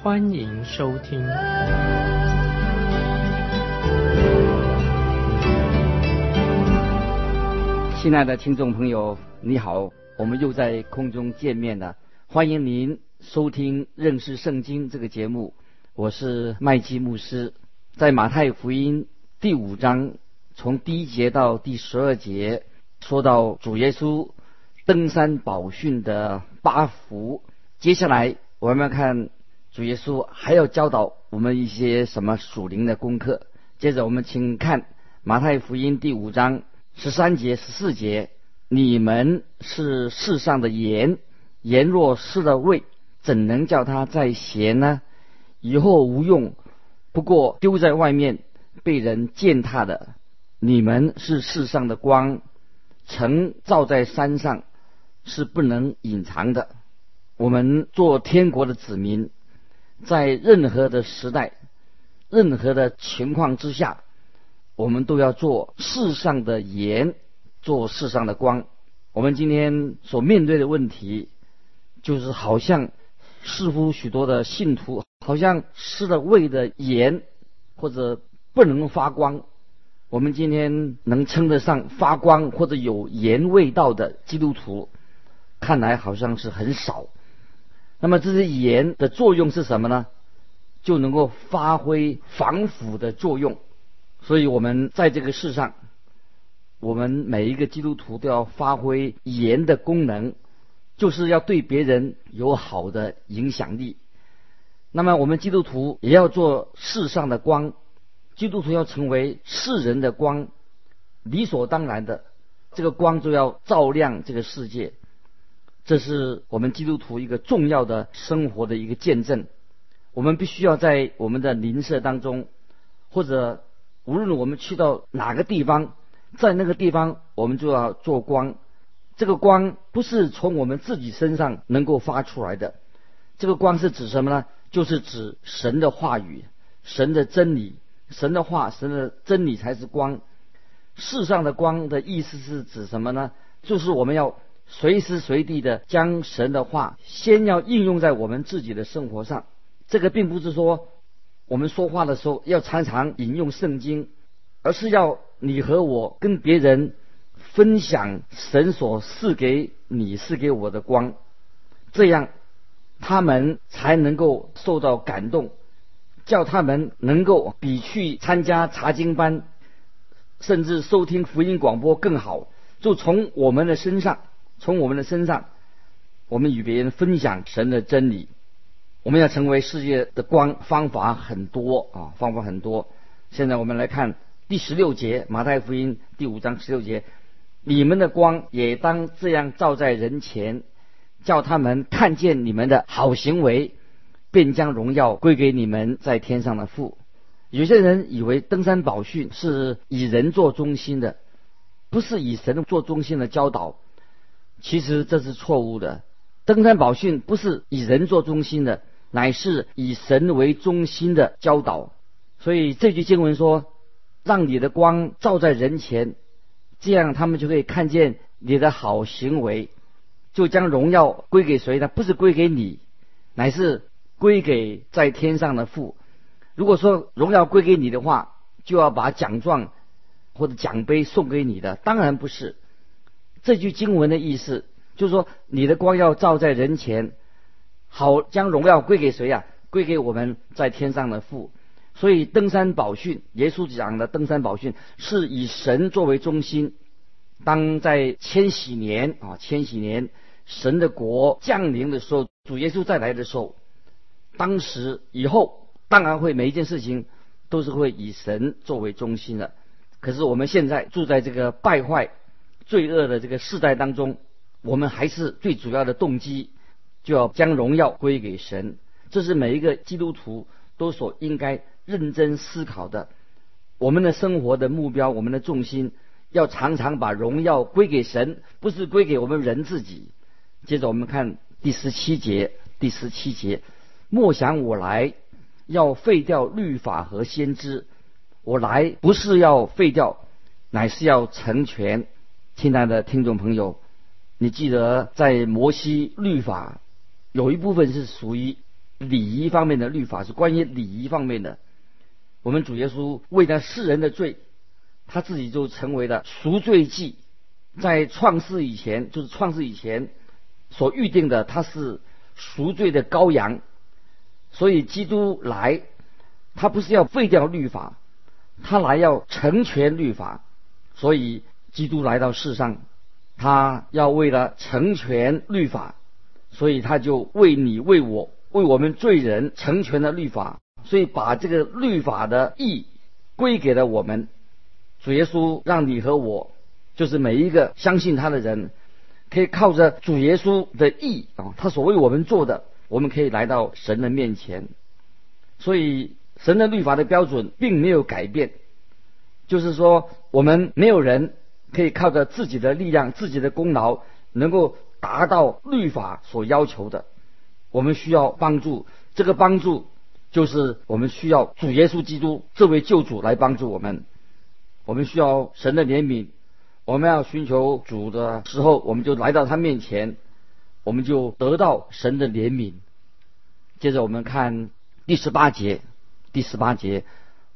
欢迎收听。亲爱的听众朋友，你好，我们又在空中见面了。欢迎您收听认识圣经这个节目，我是麦基牧师。在马太福音第五章从第一节到第十二节，说到主耶稣登山宝训的八福。接下来我们要看主耶稣还要教导我们一些什么属灵的功课。接着我们请看马太福音第五章十三节、十四节：你们是世上的盐。盐若失了味，怎能叫它再咸呢？以后无用，不过丢在外面，被人践踏的。你们是世上的光，曾照在山上，是不能隐藏的。我们做天国的子民，在任何的时代、任何的情况之下，我们都要做世上的盐，做世上的光。我们今天所面对的问题。就是好像似乎许多的信徒好像吃了味的盐，或者不能发光。我们今天能称得上发光或者有盐味道的基督徒，看来好像是很少。那么这些盐的作用是什么呢？就能够发挥防腐的作用。所以我们在这个世上，我们每一个基督徒都要发挥盐的功能。就是要对别人有好的影响力。那么我们基督徒也要做世上的光，基督徒要成为世人的光，理所当然的，这个光就要照亮这个世界。这是我们基督徒一个重要的生活的一个见证。我们必须要在我们的邻舍当中，或者无论我们去到哪个地方，在那个地方我们就要做光。这个光不是从我们自己身上能够发出来的，这个光是指什么呢？就是指神的话语、神的真理、神的话、神的真理才是光。世上的光的意思是指什么呢？就是我们要随时随地的将神的话先要应用在我们自己的生活上。这个并不是说我们说话的时候要常常引用圣经，而是要你和我跟别人。分享神所赐给你、赐给我的光，这样他们才能够受到感动，叫他们能够比去参加查经班，甚至收听福音广播更好。就从我们的身上，从我们的身上，我们与别人分享神的真理。我们要成为世界的光，方法很多啊，方法很多。现在我们来看第十六节，马太福音第五章十六节。你们的光也当这样照在人前，叫他们看见你们的好行为，便将荣耀归给你们在天上的父。有些人以为登山宝训是以人做中心的，不是以神做中心的教导。其实这是错误的。登山宝训不是以人做中心的，乃是以神为中心的教导。所以这句经文说：“让你的光照在人前。”这样，他们就可以看见你的好行为，就将荣耀归给谁呢？不是归给你，乃是归给在天上的父。如果说荣耀归给你的话，就要把奖状或者奖杯送给你的。当然不是。这句经文的意思就是说，你的光要照在人前，好将荣耀归给谁呀？归给我们在天上的父。所以登山宝训，耶稣讲的登山宝训是以神作为中心。当在千禧年啊，千禧年神的国降临的时候，主耶稣再来的时候，当时以后当然会每一件事情都是会以神作为中心的。可是我们现在住在这个败坏、罪恶的这个世代当中，我们还是最主要的动机就要将荣耀归给神。这是每一个基督徒。都所应该认真思考的。我们的生活的目标，我们的重心，要常常把荣耀归给神，不是归给我们人自己。接着我们看第十七节，第十七节，莫想我来要废掉律法和先知，我来不是要废掉，乃是要成全。亲爱的听众朋友，你记得在摩西律法有一部分是属于礼仪方面的律法，是关于礼仪方面的。我们主耶稣为了世人的罪，他自己就成为了赎罪祭。在创世以前，就是创世以前所预定的，他是赎罪的羔羊。所以基督来，他不是要废掉律法，他来要成全律法。所以基督来到世上，他要为了成全律法，所以他就为你、为我、为我们罪人成全了律法。所以把这个律法的义归给了我们，主耶稣让你和我，就是每一个相信他的人，可以靠着主耶稣的义啊，他所为我们做的，我们可以来到神的面前。所以神的律法的标准并没有改变，就是说我们没有人可以靠着自己的力量、自己的功劳能够达到律法所要求的，我们需要帮助，这个帮助。就是我们需要主耶稣基督这位救主来帮助我们，我们需要神的怜悯，我们要寻求主的时候，我们就来到他面前，我们就得到神的怜悯。接着我们看第十八节，第十八节，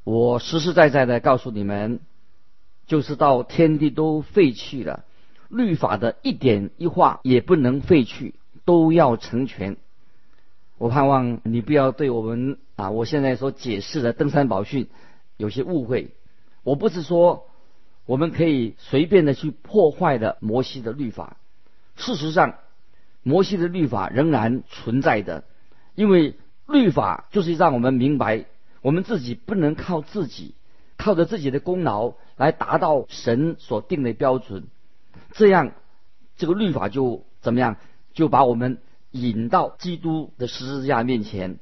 我实实在在的告诉你们，就是到天地都废去了，律法的一点一画也不能废去，都要成全。我盼望你不要对我们啊，我现在所解释的登山宝训有些误会。我不是说我们可以随便的去破坏的摩西的律法。事实上，摩西的律法仍然存在的，因为律法就是让我们明白，我们自己不能靠自己，靠着自己的功劳来达到神所定的标准。这样，这个律法就怎么样，就把我们。引到基督的十字架面前，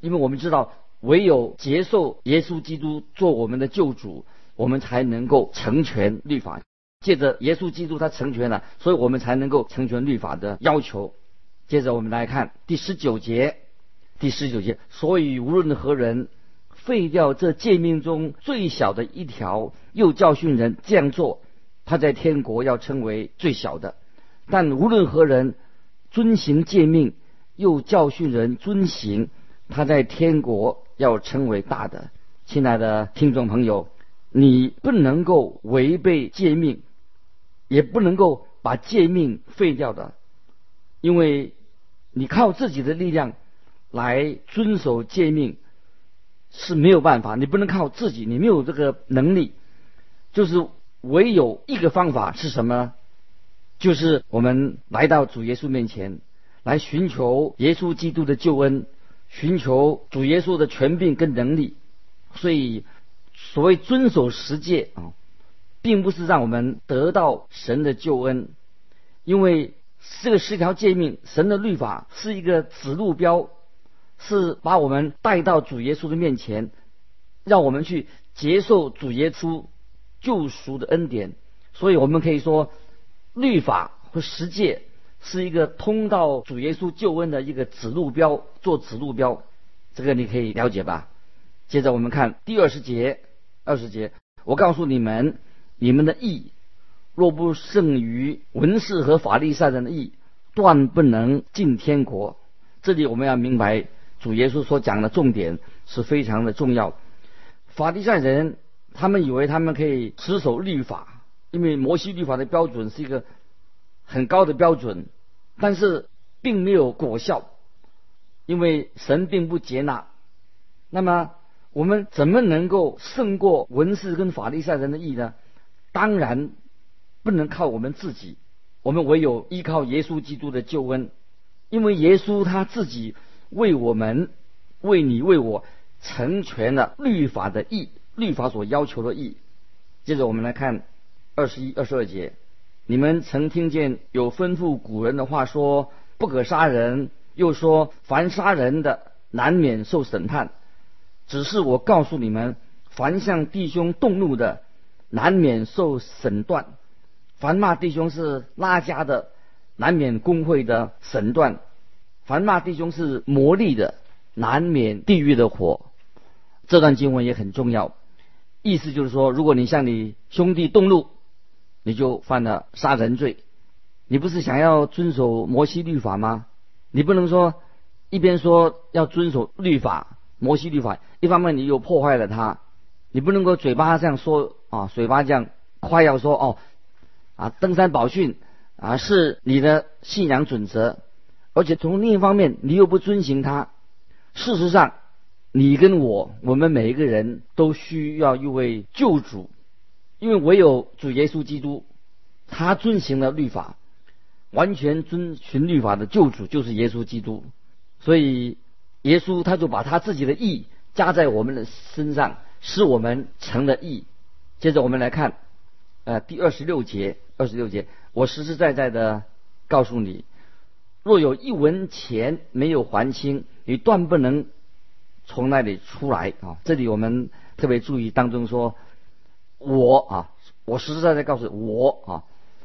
因为我们知道，唯有接受耶稣基督做我们的救主，我们才能够成全律法。借着耶稣基督他成全了，所以我们才能够成全律法的要求。接着我们来看第十九节，第十九节，所以无论何人废掉这诫命中最小的一条，又教训人这样做，他在天国要称为最小的；但无论何人，遵行诫命，又教训人遵行，他在天国要称为大的。亲爱的听众朋友，你不能够违背诫命，也不能够把诫命废掉的，因为你靠自己的力量来遵守诫命是没有办法。你不能靠自己，你没有这个能力。就是唯有一个方法是什么？就是我们来到主耶稣面前，来寻求耶稣基督的救恩，寻求主耶稣的权柄跟能力。所以，所谓遵守十诫啊，并不是让我们得到神的救恩，因为这个十条诫命，神的律法是一个指路标，是把我们带到主耶稣的面前，让我们去接受主耶稣救赎的恩典。所以我们可以说。律法和十诫是一个通到主耶稣救恩的一个指路标，做指路标，这个你可以了解吧？接着我们看第二十节，二十节，我告诉你们，你们的义若不胜于文士和法利赛人的义，断不能进天国。这里我们要明白，主耶稣所讲的重点是非常的重要。法利赛人他们以为他们可以持守律法。因为摩西律法的标准是一个很高的标准，但是并没有果效，因为神并不接纳。那么我们怎么能够胜过文士跟法利赛人的意呢？当然不能靠我们自己，我们唯有依靠耶稣基督的救恩，因为耶稣他自己为我们、为你、为我成全了律法的义，律法所要求的义。接着我们来看。二十一、二十二节，你们曾听见有吩咐古人的话说：“不可杀人。”又说：“凡杀人的，难免受审判。”只是我告诉你们，凡向弟兄动怒的，难免受审断；凡骂弟兄是拉家的，难免工会的审断；凡骂弟兄是魔力的，难免地狱的火。这段经文也很重要，意思就是说，如果你向你兄弟动怒，你就犯了杀人罪。你不是想要遵守摩西律法吗？你不能说一边说要遵守律法，摩西律法，一方面你又破坏了它。你不能够嘴巴这样说啊，嘴巴这样夸耀说哦，啊，登山宝训啊是你的信仰准则，而且从另一方面你又不遵行它。事实上，你跟我，我们每一个人都需要一位救主，因为唯有主耶稣基督，他遵行了律法。完全遵循律法的救主就是耶稣基督，所以耶稣他就把他自己的义加在我们的身上，使我们成了义。接着我们来看，呃，第二十六节，二十六节，我实实在在的告诉你，若有一文钱没有还清，你断不能从那里出来啊！这里我们特别注意当中说，我啊，我实实在在告诉我啊。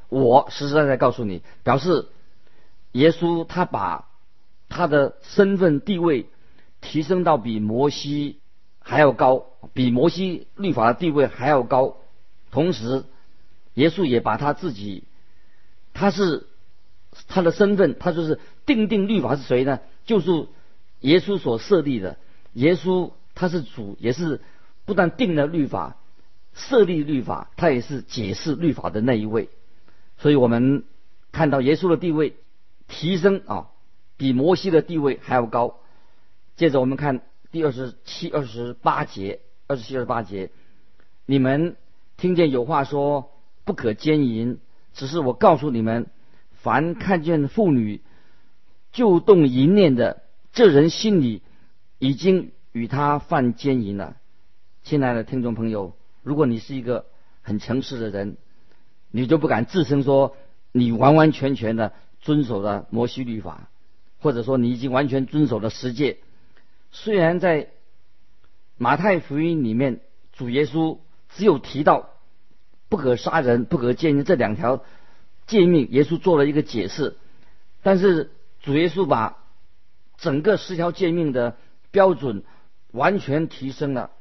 我实实在在告诉你，表示耶稣他把他的身份地位提升到比摩西还要高，比摩西律法的地位还要高。同时，耶稣也把他自己，他是他的身份，他就是定定律法是谁呢？就是耶稣所设立的。耶稣他是主，也是不但定了律法，设立律法，他也是解释律法的那一位。所以我们看到耶稣的地位提升啊，比摩西的地位还要高。接着我们看第二十七、二十八节，二十七、二十八节，你们听见有话说不可奸淫，只是我告诉你们，凡看见妇女就动淫念的，这人心里已经与他犯奸淫了。亲爱的听众朋友，如果你是一个很诚实的人。你就不敢自称说你完完全全的遵守了摩西律法，或者说你已经完全遵守了十诫。虽然在马太福音里面，主耶稣只有提到不可杀人、不可奸淫这两条诫命，耶稣做了一个解释，但是主耶稣把整个十条诫命的标准完全提升了。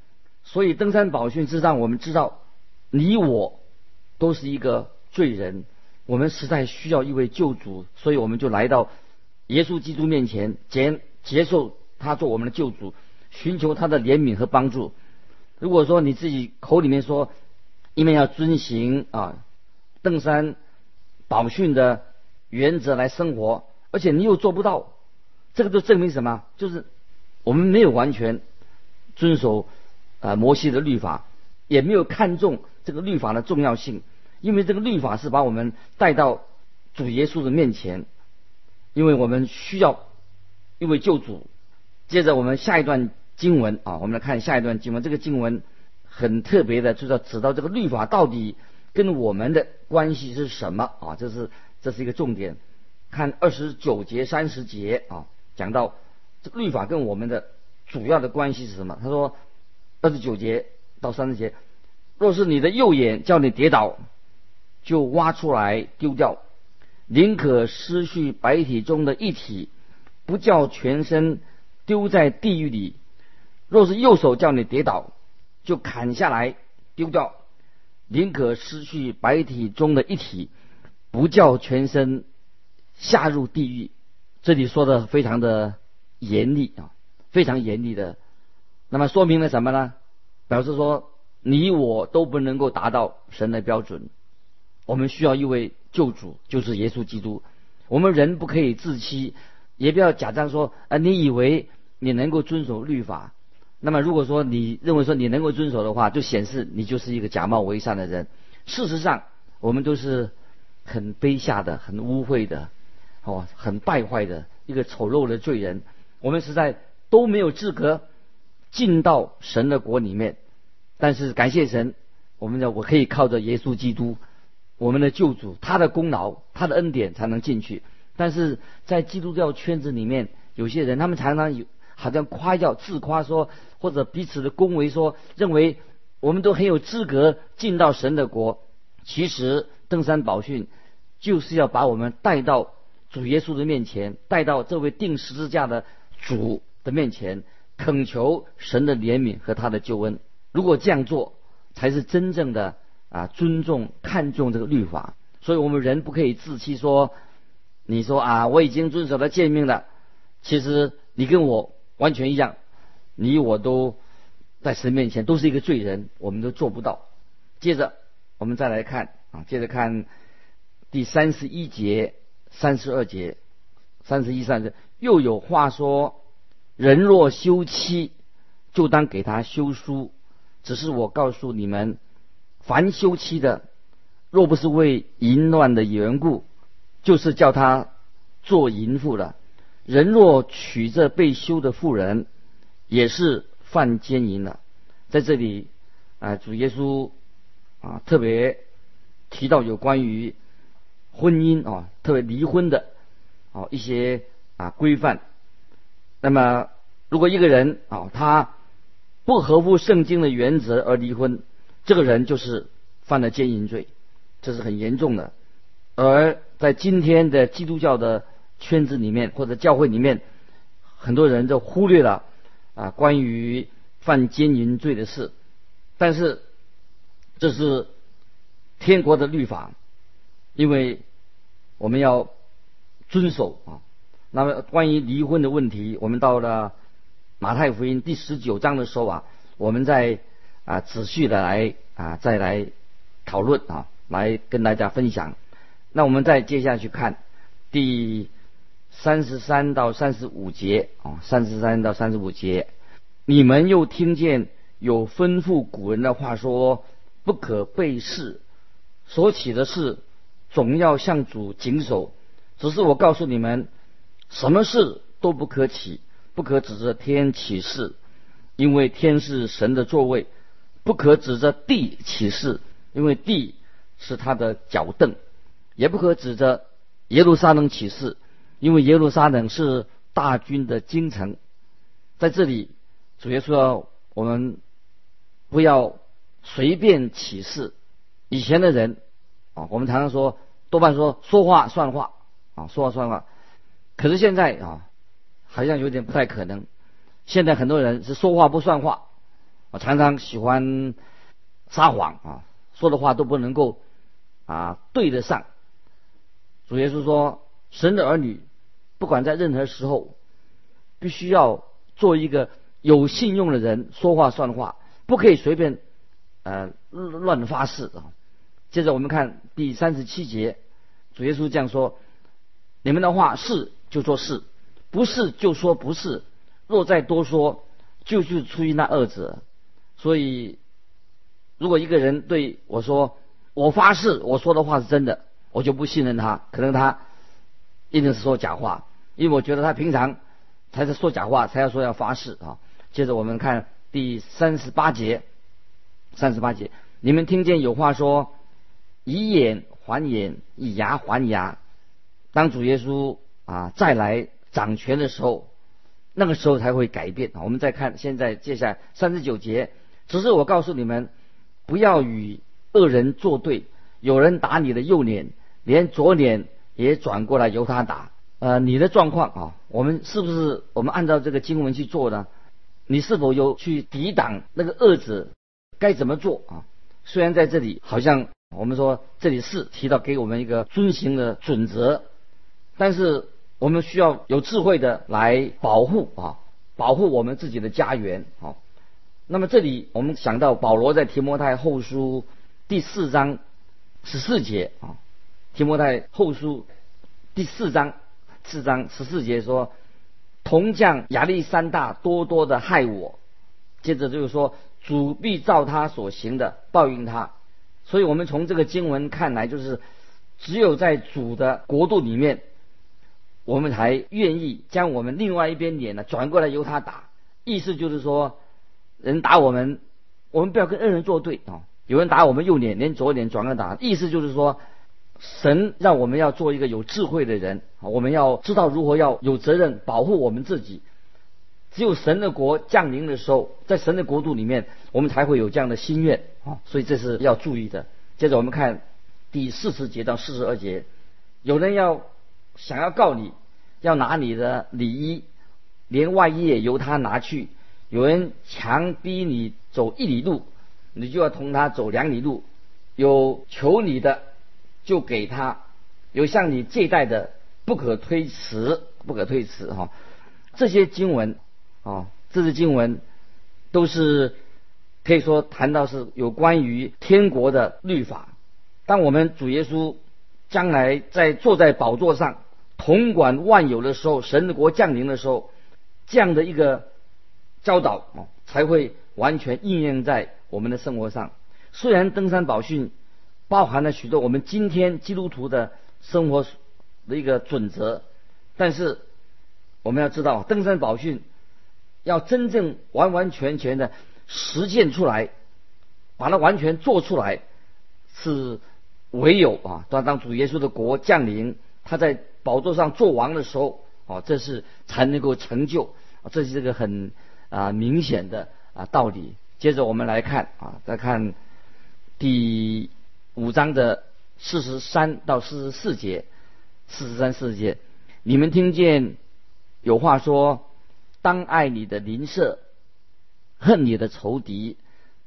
所以登山宝训是让我们知道你我。都是一个罪人，我们实在需要一位救主，所以我们就来到耶稣基督面前，接接受他做我们的救主，寻求他的怜悯和帮助。如果说你自己口里面说，因为要遵行啊登山宝训的原则来生活，而且你又做不到，这个就证明什么？就是我们没有完全遵守啊摩西的律法，也没有看重。这个律法的重要性，因为这个律法是把我们带到主耶稣的面前，因为我们需要一位救主。接着我们下一段经文啊，我们来看下一段经文。这个经文很特别的，就是要指到这个律法到底跟我们的关系是什么啊？这是这是一个重点。看二十九节、三十节啊，讲到这律法跟我们的主要的关系是什么？他说二十九节到三十节。若是你的右眼叫你跌倒，就挖出来丢掉；宁可失去白体中的一体，不叫全身丢在地狱里。若是右手叫你跌倒，就砍下来丢掉；宁可失去白体中的一体，不叫全身下入地狱。这里说的非常的严厉啊，非常严厉的。那么说明了什么呢？表示说。你我都不能够达到神的标准，我们需要一位救主，就是耶稣基督。我们人不可以自欺，也不要假装说啊，你以为你能够遵守律法。那么如果说你认为说你能够遵守的话，就显示你就是一个假冒伪善的人。事实上，我们都是很卑下的、很污秽的、哦，很败坏的一个丑陋的罪人。我们实在都没有资格进到神的国里面。但是感谢神，我们的我可以靠着耶稣基督，我们的救主，他的功劳，他的恩典才能进去。但是在基督教圈子里面，有些人他们常常有好像夸耀、自夸说，或者彼此的恭维说，认为我们都很有资格进到神的国。其实登山宝训就是要把我们带到主耶稣的面前，带到这位钉十字架的主的面前，恳求神的怜悯和他的救恩。如果这样做，才是真正的啊尊重、看重这个律法。所以我们人不可以自欺说，你说啊我已经遵守了诫命了，其实你跟我完全一样，你我都在神面前都是一个罪人，我们都做不到。接着。我们再来看啊，接着看第三十一节、三十二节、三十一、三十，又有话说：人若休妻，就当给他休书。只是我告诉你们，凡休妻的，若不是为淫乱的缘故，就是叫他做淫妇了。人若娶这被休的妇人，也是犯奸淫了。在这里啊，主耶稣。啊，特别提到有关于婚姻啊，特别离婚的啊一些啊规范。那么，如果一个人啊他不合乎圣经的原则而离婚，这个人就是犯了奸淫罪，这是很严重的。而在今天的基督教的圈子里面或者教会里面，很多人就忽略了啊关于犯奸淫罪的事，但是。这是天国的律法，因为我们要遵守啊。那么关于离婚的问题，我们到了马太福音第十九章的时候啊，我们再啊仔细的来啊再来讨论啊，来跟大家分享。那我们再接下去看第三十三到三十五节啊，三十三到三十五节，你们又听见有吩咐古人的话说。不可背誓，所起的事总要向主谨守。只是我告诉你们，什么事都不可起，不可指着天起誓，因为天是神的座位；不可指着地起誓，因为地是他的脚凳；也不可指着耶路撒冷起誓，因为耶路撒冷是大军的京城。在这里，主耶稣我们不要。随便起誓，以前的人啊，我们常常说，多半说说话算话啊，说话算话。可是现在啊，好像有点不太可能。现在很多人是说话不算话，啊，常常喜欢撒谎啊，说的话都不能够啊对得上。主耶稣说，神的儿女不管在任何时候，必须要做一个有信用的人，说话算话，不可以随便。呃，乱发誓啊！接着我们看第三十七节，主耶稣这样说：“你们的话是就说是，不是就说不是。若再多说，就是出于那二者。所以，如果一个人对我说我发誓我说的话是真的，我就不信任他，可能他一定是说假话，因为我觉得他平常才是说假话，才要说要发誓啊。接着我们看第三十八节。”三十八节，你们听见有话说：“以眼还眼，以牙还牙。”当主耶稣啊再来掌权的时候，那个时候才会改变。我们再看现在接下来三十九节，只是我告诉你们，不要与恶人作对。有人打你的右脸，连左脸也转过来由他打。呃，你的状况啊，我们是不是我们按照这个经文去做呢？你是否有去抵挡那个恶者？该怎么做啊？虽然在这里好像我们说这里是提到给我们一个遵行的准则，但是我们需要有智慧的来保护啊，保护我们自己的家园啊。那么这里我们想到保罗在提摩太后书第四章十四节啊，提摩太后书第四章四章十四节说，铜匠亚历山大多多的害我，接着就是说。主必照他所行的报应他，所以我们从这个经文看来，就是只有在主的国度里面，我们才愿意将我们另外一边脸呢转过来由他打。意思就是说，人打我们，我们不要跟恶人作对啊。有人打我们右脸，连左脸转过来打。意思就是说，神让我们要做一个有智慧的人，我们要知道如何要有责任保护我们自己。只有神的国降临的时候，在神的国度里面，我们才会有这样的心愿啊。所以这是要注意的。接着我们看第四十节到四十二节，有人要想要告你，要拿你的礼衣，连外衣也由他拿去。有人强逼你走一里路，你就要同他走两里路。有求你的，就给他；有向你借贷的，不可推辞，不可推辞。哈，这些经文啊，这些经文都是可以说谈到是有关于天国的律法。当我们主耶稣将来在坐在宝座上统管万有的时候，神的国降临的时候，这样的一个教导啊，才会完全应验在我们的生活上。虽然登山宝训包含了许多我们今天基督徒的生活的一个准则，但是我们要知道，登山宝训要真正完完全全的实践出来，把它完全做出来，是唯有啊，当当主耶稣的国降临，他在宝座上做王的时候，哦，这是才能够成就，这是这个很啊明显的啊道理。接着我们来看啊，再看。第五章的四十三到四十四节，四十三四十节，你们听见有话说：当爱你的邻舍，恨你的仇敌。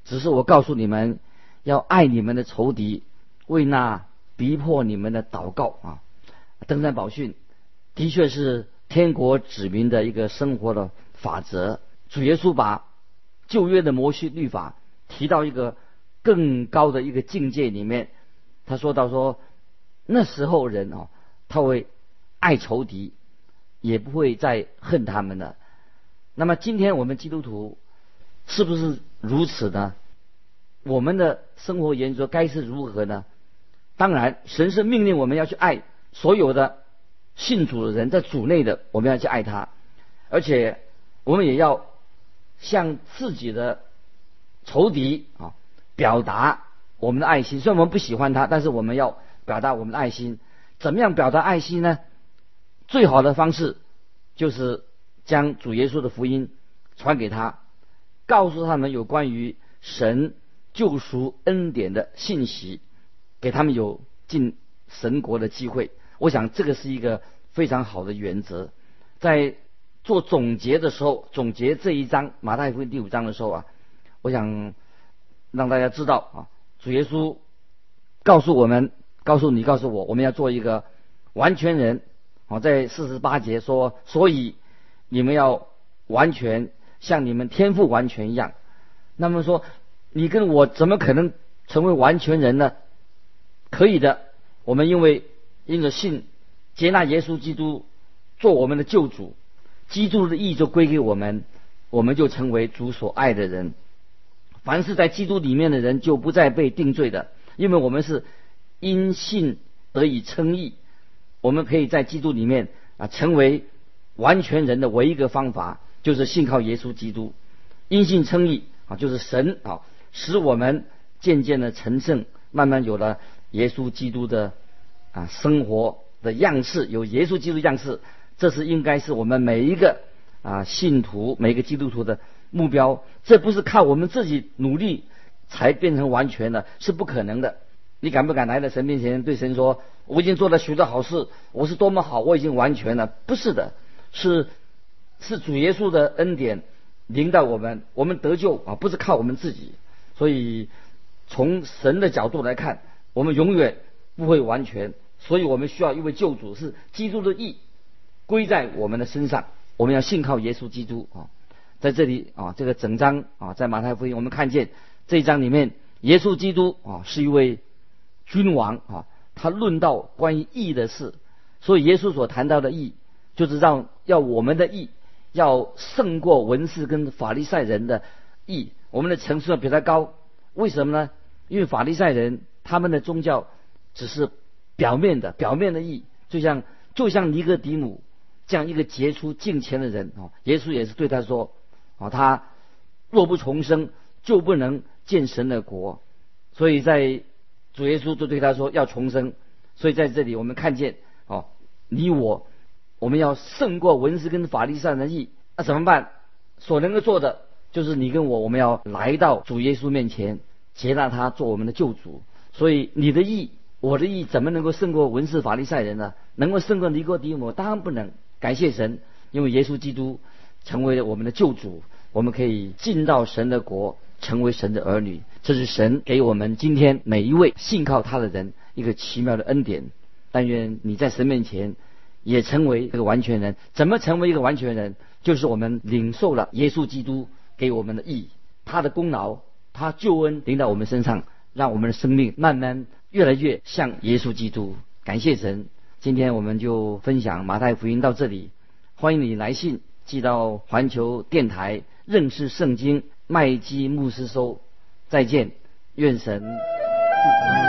只是我告诉你们，要爱你们的仇敌，为那逼迫你们的祷告啊。登山宝训的确是天国子民的一个生活的法则。主耶稣把旧约的摩西律法提到一个。更高的一个境界里面，他说到说，那时候人哦，他会爱仇敌，也不会再恨他们了。那么今天我们基督徒是不是如此呢？我们的生活原则该是如何呢？当然，神是命令我们要去爱所有的信主的人，在主内的我们要去爱他，而且我们也要向自己的仇敌啊。表达我们的爱心，虽然我们不喜欢他，但是我们要表达我们的爱心。怎么样表达爱心呢？最好的方式就是将主耶稣的福音传给他，告诉他们有关于神救赎恩典的信息，给他们有进神国的机会。我想这个是一个非常好的原则。在做总结的时候，总结这一章马太福音第五章的时候啊，我想。让大家知道啊，主耶稣告诉我们，告诉你，告诉我，我们要做一个完全人。好，在四十八节说，所以你们要完全像你们天赋完全一样。那么说，你跟我怎么可能成为完全人呢？可以的，我们因为因着信接纳耶稣基督做我们的救主，基督的义就归给我们，我们就成为主所爱的人。凡是在基督里面的人，就不再被定罪的，因为我们是因信得以称义。我们可以在基督里面啊，成为完全人的唯一一个方法，就是信靠耶稣基督。因信称义啊，就是神啊，使我们渐渐的成圣，慢慢有了耶稣基督的啊生活的样式，有耶稣基督样式。这是应该是我们每一个啊信徒，每个基督徒的。目标，这不是靠我们自己努力才变成完全的，是不可能的。你敢不敢来到神面前对神说：“我已经做了许多好事，我是多么好，我已经完全了？”不是的，是是主耶稣的恩典领导我们，我们得救啊，不是靠我们自己。所以从神的角度来看，我们永远不会完全，所以我们需要一位救主，是基督的义归在我们的身上，我们要信靠耶稣基督啊。在这里啊，这个整章啊，在马太福音我们看见这一章里面，耶稣基督啊是一位君王啊，他论到关于义的事，所以耶稣所谈到的义，就是让要我们的义要胜过文士跟法利赛人的义，我们的层次要比他高。为什么呢？因为法利赛人他们的宗教只是表面的，表面的义，就像就像尼哥底母这样一个杰出敬虔的人啊，耶稣也是对他说。啊，他若不重生，就不能见神的国。所以在主耶稣就对他说要重生。所以在这里我们看见，哦，你我，我们要胜过文士跟法利赛人的义。那怎么办？所能够做的，就是你跟我，我们要来到主耶稣面前，接纳他做我们的救主。所以你的义，我的义，怎么能够胜过文士法利赛人呢？能够胜过尼哥底母？当然不能。感谢神，因为耶稣基督成为了我们的救主，我们可以进到神的国，成为神的儿女。这是神给我们今天每一位信靠他的人一个奇妙的恩典。但愿你在神面前也成为一个完全人。怎么成为一个完全人？就是我们领受了耶稣基督给我们的义，他的功劳，他救恩临到我们身上，让我们的生命慢慢越来越像耶稣基督。感谢神！今天我们就分享马太福音到这里。欢迎你来信寄到环球电台认识圣经麦基牧师收。再见，愿神祝福。